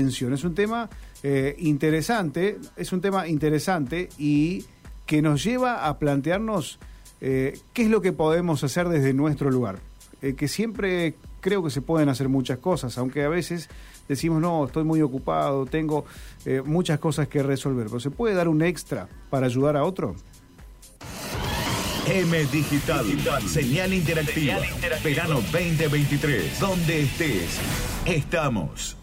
Es un tema eh, interesante, es un tema interesante y que nos lleva a plantearnos eh, qué es lo que podemos hacer desde nuestro lugar. Eh, que siempre creo que se pueden hacer muchas cosas, aunque a veces decimos, no, estoy muy ocupado, tengo muchas cosas que resolver, pero ¿se puede dar un extra para ayudar a otro? M Digital, señal interactiva, verano 2023, donde estés, estamos.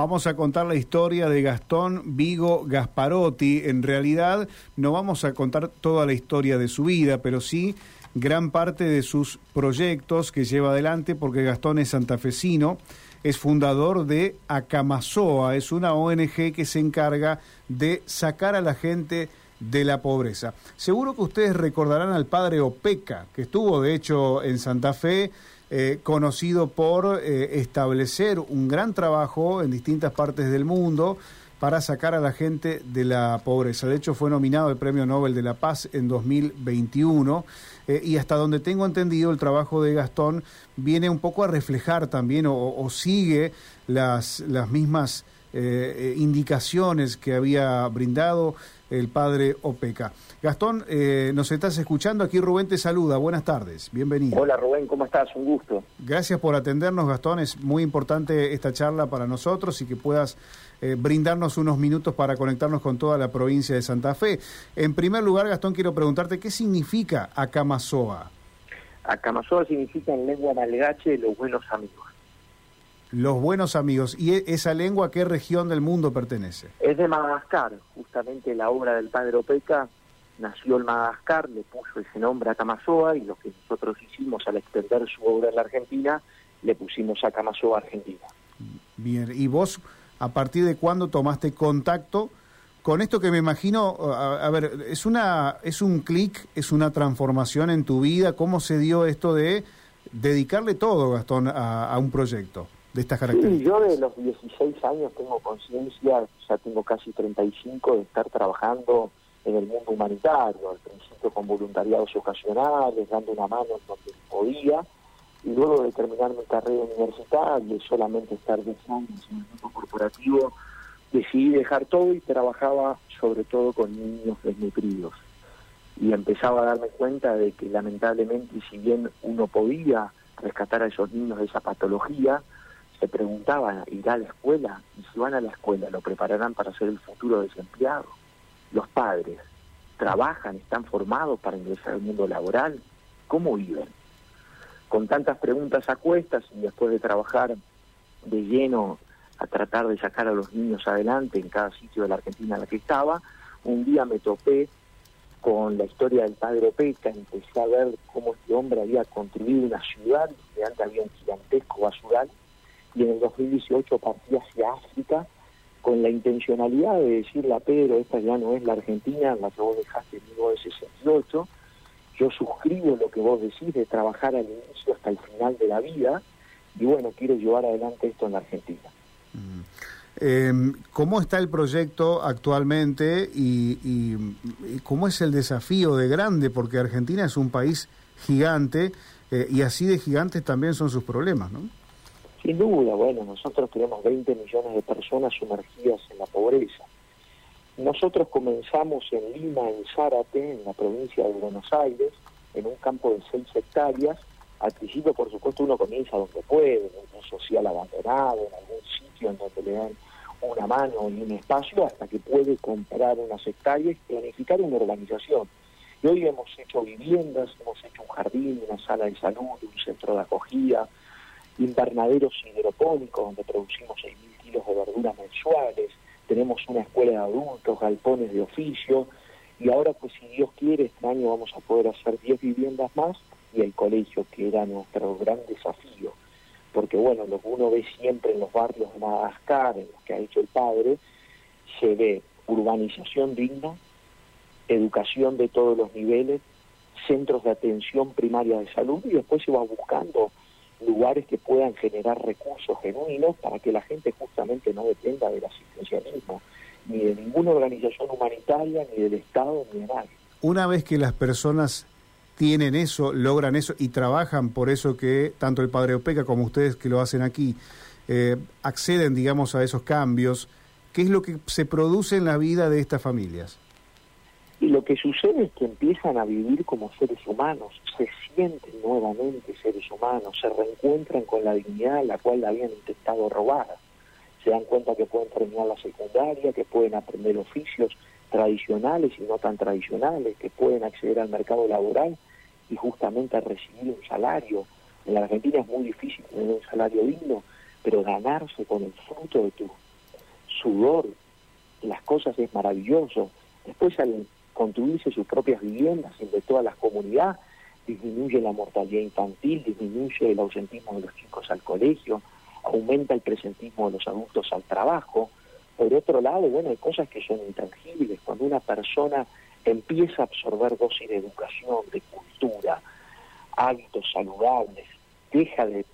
Vamos a contar la historia de Gastón Vigo Gasparotti. En realidad no vamos a contar toda la historia de su vida, pero sí gran parte de sus proyectos que lleva adelante porque Gastón es santafesino, es fundador de Acamazoa, es una ONG que se encarga de sacar a la gente de la pobreza. Seguro que ustedes recordarán al padre Opeca, que estuvo de hecho en Santa Fe eh, conocido por eh, establecer un gran trabajo en distintas partes del mundo para sacar a la gente de la pobreza. De hecho, fue nominado al Premio Nobel de la Paz en 2021 eh, y hasta donde tengo entendido, el trabajo de Gastón viene un poco a reflejar también o, sigue las, las mismas indicaciones que había brindado el padre Opeca. Gastón, eh, nos estás escuchando, aquí Rubén te saluda, buenas tardes, bienvenido. Hola Rubén, ¿cómo estás? Un gusto. Gracias por atendernos, Gastón, es muy importante esta charla para nosotros y que puedas eh, brindarnos unos minutos para conectarnos con toda la provincia de Santa Fe. En primer lugar, Gastón, quiero preguntarte, ¿qué significa Acamazoa? Acamazoa significa en lengua malgache los buenos amigos. Los buenos amigos. ¿Y e-, esa lengua a qué región del mundo pertenece? Es de Madagascar. Justamente la obra del padre Opeca nació en Madagascar, le puso ese nombre a Camasoa y lo que nosotros hicimos al extender su obra en la Argentina, le pusimos a Camasoa Argentina. Bien, ¿y vos a partir de cuándo tomaste contacto con esto que me imagino, a, ver, es una es un clic, es una transformación en tu vida, ¿cómo se dio esto de dedicarle todo, Gastón, a un proyecto? De estas características? Sí, yo de los 16 años tengo conciencia, ya tengo casi 35, de estar trabajando en el mundo humanitario, al principio con voluntariados ocasionales, dando una mano en donde podía, y luego de terminar mi carrera universitaria y solamente estar 10 años en el mundo corporativo, decidí dejar todo y trabajaba sobre todo con niños desnutridos. Y empezaba a darme cuenta de que lamentablemente, si bien uno podía rescatar a esos niños de esa patología, se preguntaba, ¿irá a la escuela? Y si van a la escuela, ¿lo prepararán para ser el futuro desempleado? Los padres, ¿trabajan, están formados para ingresar al mundo laboral? ¿Cómo viven? Con tantas preguntas a cuestas y después de trabajar de lleno a tratar de sacar a los niños adelante en cada sitio de la Argentina en la que estaba, un día me topé con la historia del padre Opeca, empecé a ver cómo este hombre había construido una ciudad, que antes había un gigantesco basural, y en el 2018 partí hacia África con la intencionalidad de decirle a Pedro, esta ya no es la Argentina, la que vos dejaste en 1968, yo suscribo lo que vos decís de trabajar al inicio hasta el final de la vida, y bueno, quiero llevar adelante esto en la Argentina. Mm. Em, ¿Cómo está el proyecto actualmente y, cómo es el desafío de grande? Porque Argentina es un país gigante eh, y así de gigantes también son sus problemas, ¿no? Sin duda, bueno, nosotros tenemos 20 millones de personas sumergidas en la pobreza. Nosotros comenzamos en Lima, en Zárate, en la provincia de Buenos Aires, en un campo de 6 hectáreas. Al principio, por supuesto, uno comienza donde puede, en un social abandonado, en algún sitio en donde le dan una mano y un espacio, hasta que puede comprar unas hectáreas y planificar una urbanización. Y hoy hemos hecho viviendas, hemos hecho un jardín, una sala de salud, un centro de acogida, invernaderos hidropónicos donde producimos 6.000 kilos de verduras mensuales, tenemos una escuela de adultos, galpones de oficio, y ahora pues si Dios quiere este año vamos a poder hacer 10 viviendas más y el colegio que era nuestro gran desafío, porque bueno, lo que uno ve siempre en los barrios de Madagascar, en los que ha hecho el padre, se ve urbanización digna, educación de todos los niveles, centros de atención primaria de salud y después se va buscando lugares que puedan generar recursos genuinos para que la gente justamente no dependa del asistencialismo, ni de ninguna organización humanitaria, ni del Estado, ni de nadie. Una vez que las personas tienen eso, logran eso y trabajan por eso que tanto el Padre Opeca como ustedes que lo hacen aquí, eh, acceden, digamos, a esos cambios, ¿qué es lo que se produce en la vida de estas familias? Y lo que sucede es que empiezan a vivir como seres humanos, se sienten nuevamente seres humanos, se reencuentran con la dignidad la cual habían intentado robar. Se dan cuenta que pueden terminar la secundaria, que pueden aprender oficios tradicionales y no tan tradicionales, que pueden acceder al mercado laboral y justamente a recibir un salario. En la Argentina es muy difícil tener un salario digno, pero ganarse con el fruto de tu sudor las cosas es maravilloso. Después al construirse sus propias viviendas de todas las comunidades, disminuye la mortalidad infantil, disminuye el ausentismo de los chicos al colegio, aumenta el presentismo de los adultos al trabajo. Por otro lado, bueno, hay cosas que son intangibles. Cuando una persona empieza a absorber dosis de educación, de cultura, hábitos saludables, deja de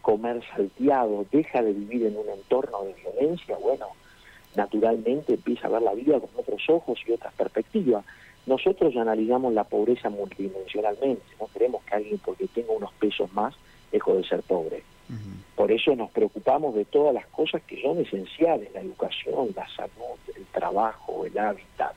comer salteado, deja de vivir en un entorno de violencia, bueno, naturalmente empieza a ver la vida con otros ojos y otras perspectivas. Nosotros analizamos la pobreza multidimensionalmente, no queremos que alguien porque tenga unos pesos más deje de ser pobre. Por eso nos preocupamos de todas las cosas que son esenciales, la educación, la salud, el trabajo, el hábitat,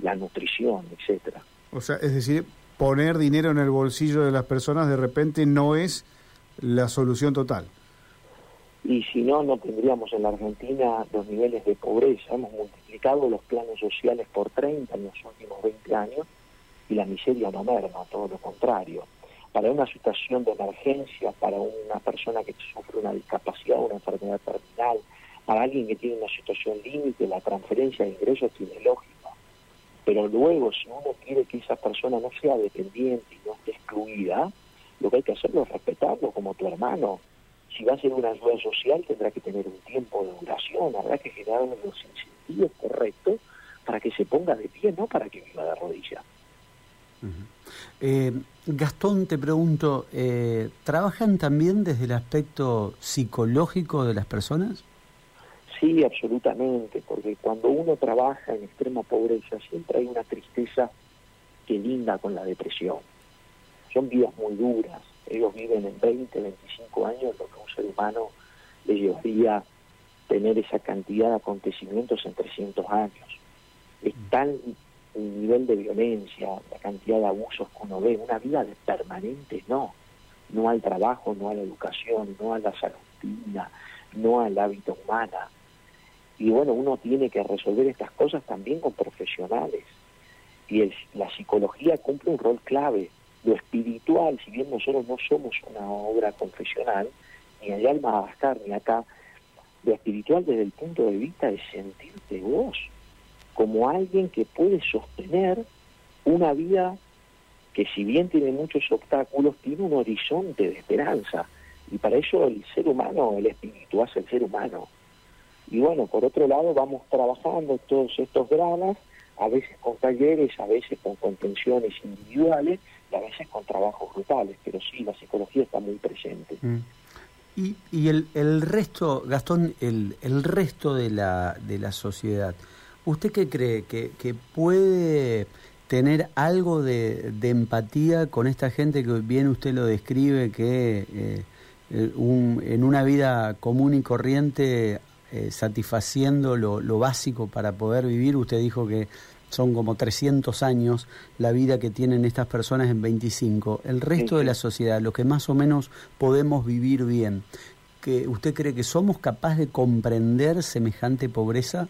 la nutrición, etcétera. O sea, es decir, poner dinero en el bolsillo de las personas de repente no es la solución total y si no, no tendríamos en la Argentina los niveles de pobreza. Hemos multiplicado los planes sociales por 30 en los últimos 20 años y la miseria no merma, todo lo contrario. Para una situación de emergencia, para una persona que sufre una discapacidad una enfermedad terminal, para alguien que tiene una situación límite, la transferencia de ingresos tiene lógica. Pero luego, si uno quiere que esa persona no sea dependiente y no esté excluida, lo que hay que hacerlo es respetarlo como tu hermano, si va a ser una ayuda social tendrá que tener un tiempo de duración, habrá que generar los incentivos correctos para que se ponga de pie, no para que viva de rodilla. Eh, Gastón, te pregunto, eh, ¿trabajan también desde el aspecto psicológico de las personas? Sí, absolutamente, porque cuando uno trabaja en extrema pobreza siempre hay una tristeza que linda con la depresión. Son vidas muy duras, ellos viven en 20, 25 años lo que un ser humano le llevaría tener esa cantidad de acontecimientos en 300 años. Es mm. tal el nivel de violencia, la cantidad de abusos que uno ve, una vida de permanente no, no al trabajo, no a la educación, no a la salud no al hábito humana. Y bueno, uno tiene que resolver estas cosas también con profesionales. Y la psicología cumple un rol clave lo espiritual, si bien nosotros no somos una obra confesional, ni hay alma a bastar, ni acá, lo espiritual desde el punto de vista de sentirte vos como alguien que puede sostener una vida que si bien tiene muchos obstáculos, tiene un horizonte de esperanza. Y para eso el ser humano, el espíritu hace el ser humano. Y bueno, por otro lado vamos trabajando todos estos dramas, a veces con talleres, a veces con contenciones individuales, a veces con trabajos brutales, pero sí, la psicología está muy presente. Mm. Y, y el, el, resto, Gastón, el, el resto de la, de la sociedad, ¿usted qué cree? ¿Que, que puede tener algo de, de, empatía con esta gente que bien usted lo describe, que eh, eh, un, en una vida común y corriente, eh, satisfaciendo lo, lo básico para poder vivir, usted dijo que son como 300 años la vida que tienen estas personas en 25. El resto de la sociedad, lo que más o menos podemos vivir bien, que ¿usted cree que somos capaces de comprender semejante pobreza?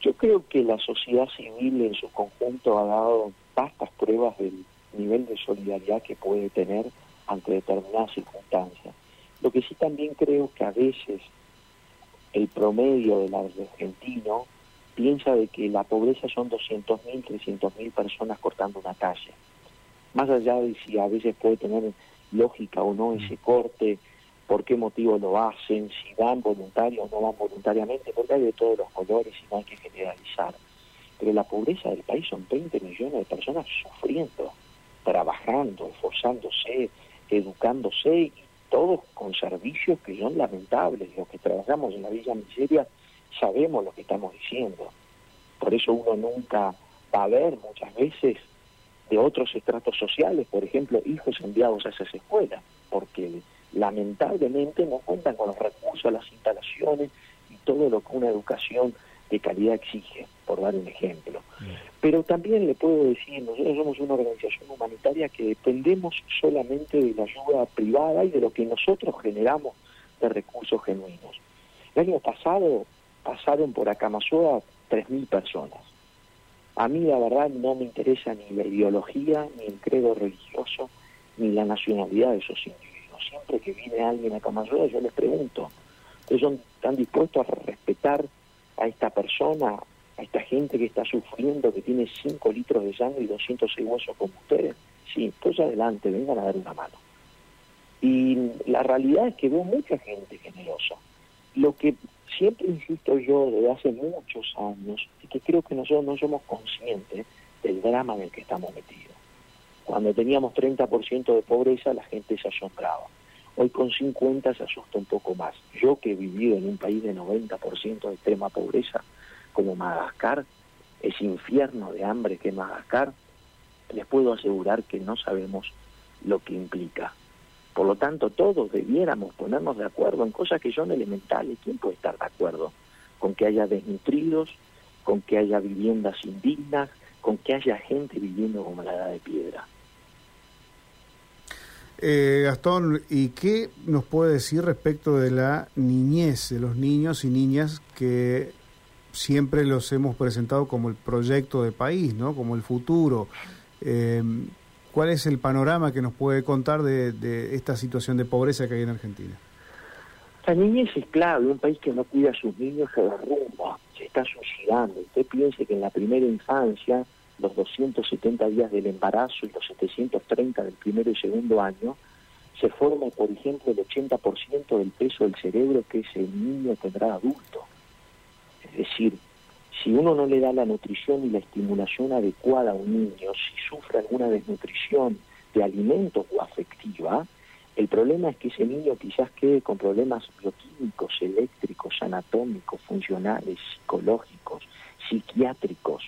Yo creo que la sociedad civil en su conjunto ha dado vastas pruebas del nivel de solidaridad que puede tener ante determinadas circunstancias. Lo que sí también creo que a veces el promedio del argentino piensa de que la pobreza son 200.000, 300.000 personas cortando una calle. Más allá de si a veces puede tener lógica o no ese corte, por qué motivo lo hacen, si van voluntarios o no van voluntariamente, porque hay de todos los colores y no hay que generalizar. Pero la pobreza del país son 20 millones de personas sufriendo, trabajando, esforzándose, educándose y todos con servicios que son lamentables. Los que trabajamos en la Villa Miseria sabemos lo que estamos diciendo. Por eso uno nunca va a ver muchas veces de otros estratos sociales, por ejemplo, hijos enviados a esas escuelas, porque lamentablemente no cuentan con los recursos, las instalaciones y todo lo que una educación de calidad exige, por dar un ejemplo. Pero también le puedo decir, nosotros somos una organización humanitaria que dependemos solamente de la ayuda privada y de lo que nosotros generamos de recursos genuinos. El año pasado pasaron por Acamazoa 3.000 personas. A mí la verdad no me interesa ni la ideología, ni el credo religioso, ni la nacionalidad de esos individuos. Siempre que viene alguien a Acamazoa yo les pregunto, ¿ustedes están dispuestos a respetar a esta persona, a esta gente que está sufriendo, que tiene 5 litros de sangre y 206 huesos como ustedes? Sí, pues adelante, vengan a dar una mano. Y la realidad es que veo mucha gente generosa. Lo que siempre insisto yo desde hace muchos años es que creo que nosotros no somos conscientes del drama en el que estamos metidos. Cuando teníamos 30% de pobreza, la gente se asombraba. Hoy con 50 se asusta un poco más. Yo que he vivido en un país de 90% de extrema pobreza, como Madagascar, ese infierno de hambre que es Madagascar, les puedo asegurar que no sabemos lo que implica. Por lo tanto, todos debiéramos ponernos de acuerdo en cosas que son elementales. ¿Quién puede estar de acuerdo? Con que haya desnutridos, con que haya viviendas indignas, con que haya gente viviendo como la edad de piedra. Eh, Gastón, ¿y qué nos puede decir respecto de la niñez, de los niños y niñas que siempre los hemos presentado como el proyecto de país, ¿no? como el futuro? Eh, ¿Cuál es el panorama que nos puede contar de, esta situación de pobreza que hay en Argentina? La niñez es clave, un país que no cuida a sus niños se derrumba, se está suicidando. Usted piense que en la primera infancia los 270 días del embarazo y los 730 del primero y segundo año, se forma, por ejemplo, el 80% del peso del cerebro que ese niño tendrá adulto. Es decir, si uno no le da la nutrición y la estimulación adecuada a un niño, si sufre alguna desnutrición de alimento o afectiva, el problema es que ese niño quizás quede con problemas bioquímicos, eléctricos, anatómicos, funcionales, psicológicos, psiquiátricos.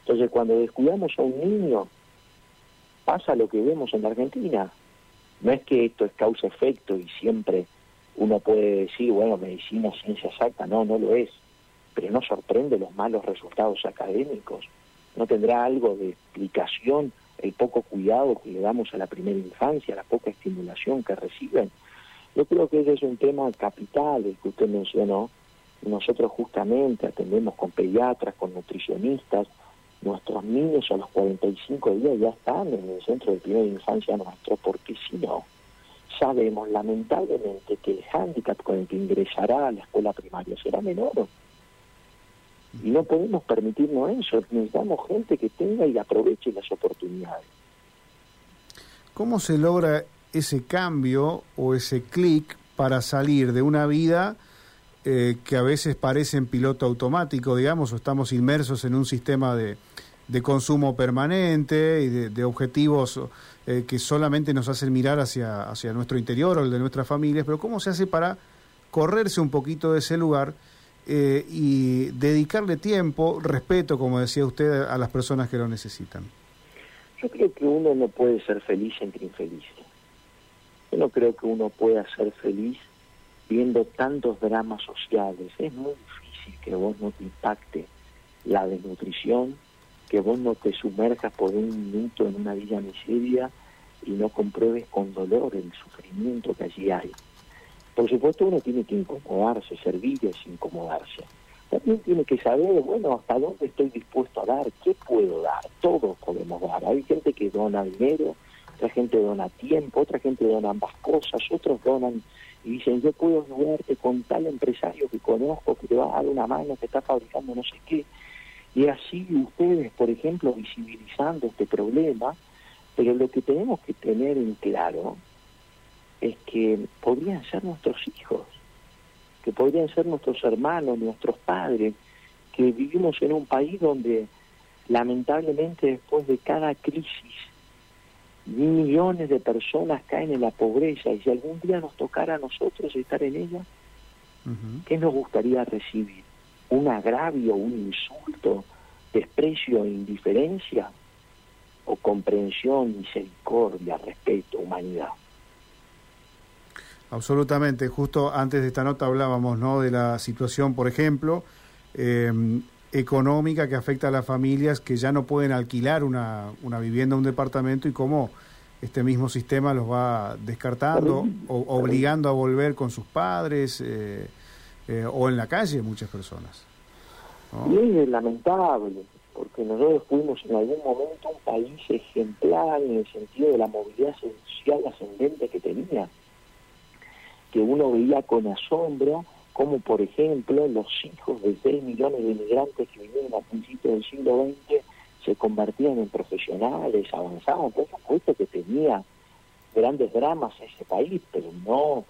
Entonces, cuando descuidamos a un niño, pasa lo que vemos en la Argentina. No es que esto es causa-efecto y siempre uno puede decir, bueno, medicina, ciencia exacta, no, no lo es. Pero no sorprende los malos resultados académicos. No tendrá algo de explicación el poco cuidado que le damos a la primera infancia, la poca estimulación que reciben. Yo creo que ese es un tema capital, el que usted mencionó. Nosotros justamente atendemos con pediatras, con nutricionistas, nuestros niños a los 45 días ya están en el centro de primera infancia nuestro, porque si no, sabemos lamentablemente que el hándicap con el que ingresará a la escuela primaria será menor. No podemos permitirnos eso, necesitamos gente que tenga y aproveche las oportunidades. ¿Cómo se logra ese cambio o ese clic para salir de una vida eh, que a veces parece en piloto automático, digamos, o estamos inmersos en un sistema de, de consumo permanente y de, objetivos eh, que solamente nos hacen mirar hacia, hacia nuestro interior o el de nuestras familias, pero ¿cómo se hace para correrse un poquito de ese lugar eh, y dedicarle tiempo, respeto, como decía usted, a las personas que lo necesitan? Yo creo que uno no puede ser feliz entre infelices. Yo no creo que uno pueda ser feliz viendo tantos dramas sociales. Es muy difícil que vos no te impacte la desnutrición, que vos no te sumerjas por un minuto en una villa miseria y no compruebes con dolor el sufrimiento que allí hay. Por supuesto uno tiene que incomodarse, servir es incomodarse. También tiene que saber, bueno, hasta dónde estoy dispuesto a dar, qué puedo dar, todos podemos dar. Hay gente que dona dinero, otra gente dona tiempo, otra gente dona ambas cosas, otros donan y dicen, yo puedo ayudarte con tal empresario que conozco que te va a dar una mano, que está fabricando no sé qué. Y así ustedes, por ejemplo, visibilizando este problema, pero lo que tenemos que tener en claro es que podrían ser nuestros hijos, que podrían ser nuestros hermanos, nuestros padres, que vivimos en un país donde lamentablemente después de cada crisis millones de personas caen en la pobreza y si algún día nos tocara a nosotros estar en ella, ¿qué nos gustaría recibir? un agravio, un insulto, desprecio e indiferencia, o comprensión, misericordia, respeto, humanidad. Absolutamente. Justo antes de esta nota hablábamos ¿no? de la situación, por ejemplo, eh, económica que afecta a las familias que ya no pueden alquilar una, una vivienda, un departamento y cómo este mismo sistema los va descartando o obligando a volver con sus padres eh, eh, o en la calle muchas personas. Y es lamentable, porque nosotros fuimos en algún momento un país ejemplar en el sentido de la movilidad social ascendente que tenía, que uno veía con asombro como por ejemplo los hijos de 6 millones de inmigrantes que vinieron a principios del siglo XX se convertían en profesionales, avanzaban, por supuesto que tenía grandes dramas ese país, pero no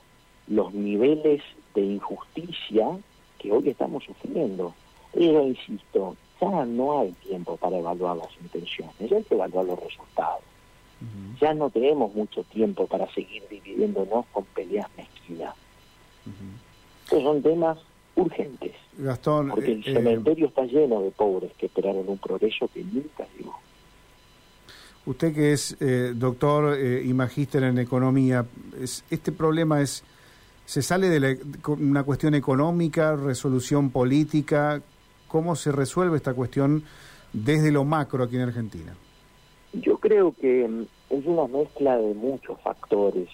los niveles de injusticia que hoy estamos sufriendo. Pero insisto, ya no hay tiempo para evaluar las intenciones, ya hay que evaluar los resultados. Ya no tenemos mucho tiempo para seguir dividiéndonos con peleas mezquinas. Estos son temas urgentes. Gastón, porque el eh, cementerio está lleno de pobres que esperaron un progreso que nunca llegó. Usted que es eh, doctor eh, y magíster en economía, es, ¿este problema es se sale de la, una cuestión económica, resolución política? ¿Cómo se resuelve esta cuestión desde lo macro aquí en Argentina? Yo creo que mm, es una mezcla de muchos factores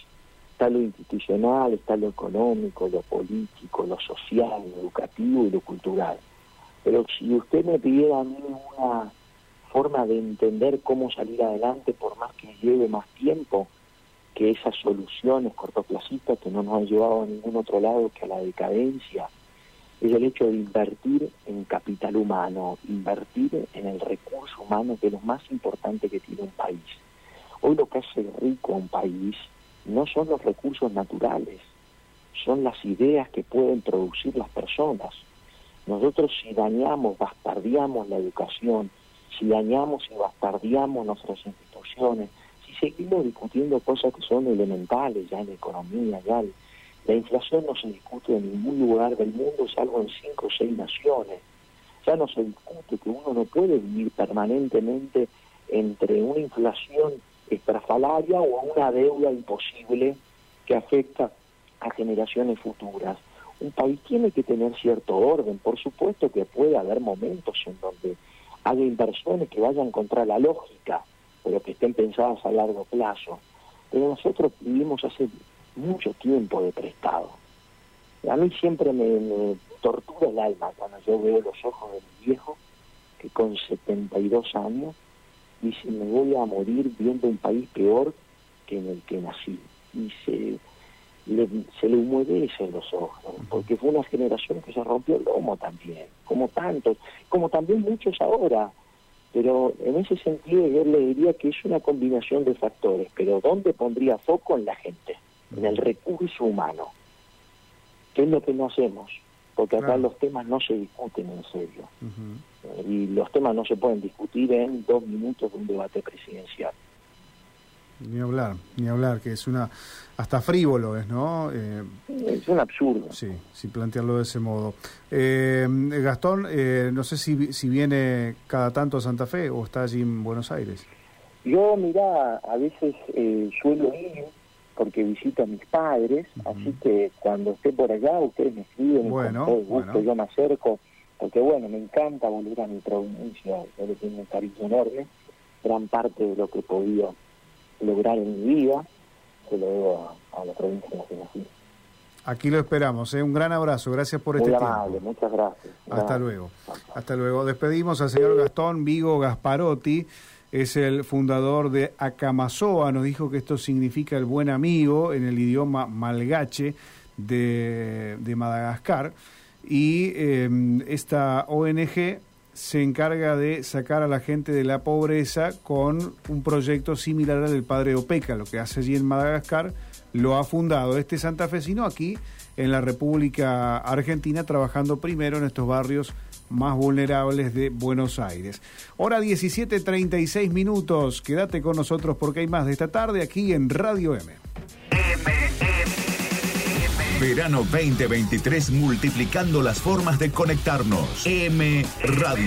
está lo institucional, está lo económico, lo político, lo social, lo educativo y lo cultural. Pero si usted me pidiera a mí una forma de entender cómo salir adelante, por más que lleve más tiempo que esas soluciones cortoplacistas que no nos han llevado a ningún otro lado que a la decadencia, es el hecho de invertir en capital humano, invertir en el recurso humano, que es lo más importante que tiene un país. Hoy lo que hace rico a un país no son los recursos naturales, son las ideas que pueden producir las personas. Nosotros si dañamos, bastardiamos la educación, si dañamos y bastardiamos nuestras instituciones, si seguimos discutiendo cosas que son elementales ya en economía, ya la inflación no se discute en ningún lugar del mundo salvo en cinco o seis naciones. Ya no se discute que uno no puede vivir permanentemente entre una inflación estrafalaria o a una deuda imposible que afecta a generaciones futuras. Un país tiene que tener cierto orden, por supuesto que puede haber momentos en donde haya inversiones que vayan contra la lógica, pero que estén pensadas a largo plazo. Pero nosotros vivimos hace mucho tiempo de prestado. A mí siempre me, me tortura el alma cuando yo veo los ojos de mi viejo, que con 72 años dice, me voy a morir viendo un país peor que en el que nací. Y se le, se le humedecen los ojos, porque fue una generación que se rompió el lomo también, como tantos, como también muchos ahora. Pero en ese sentido yo le diría que es una combinación de factores, pero ¿dónde pondría foco en la gente? En el recurso humano. ¿Qué es lo que no hacemos? Porque acá los temas no se discuten en serio y los temas no se pueden discutir en dos minutos de un debate presidencial. Ni hablar, ni hablar, que es una, hasta frívolo es, ¿no? Eh, es un absurdo. Sí, sin plantearlo de ese modo. Eh, Gastón, eh, no sé si, si viene cada tanto a Santa Fe o está allí en Buenos Aires. Yo, mira, a veces suelo ir porque visito a mis padres, así que cuando esté por allá, ustedes me escriben, bueno, con todo gusto yo me acerco porque bueno, me encanta volver a mi provincia, yo le tengo un cariño enorme, gran parte de lo que he podido lograr en mi vida, se lo debo a, la provincia de la nací. Aquí lo esperamos, ¿eh? un gran abrazo, gracias por Muy este amable, tiempo. muchas gracias. Hasta luego. Hasta luego. Despedimos al señor Gastón Vigo Gasparotti, es el fundador de Acamazoa, nos dijo que esto significa el buen amigo en el idioma malgache de, de Madagascar. Y em, esta ONG se encarga de sacar a la gente de la pobreza con un proyecto similar al del padre Opeca, lo que hace allí en Madagascar, lo ha fundado este santafesino aquí en la República Argentina, trabajando primero en estos barrios más vulnerables de Buenos Aires. Hora 17.36 minutos, quédate con nosotros porque hay más de esta tarde aquí en Radio M. Verano 2023 multiplicando las formas de conectarnos. M Radio.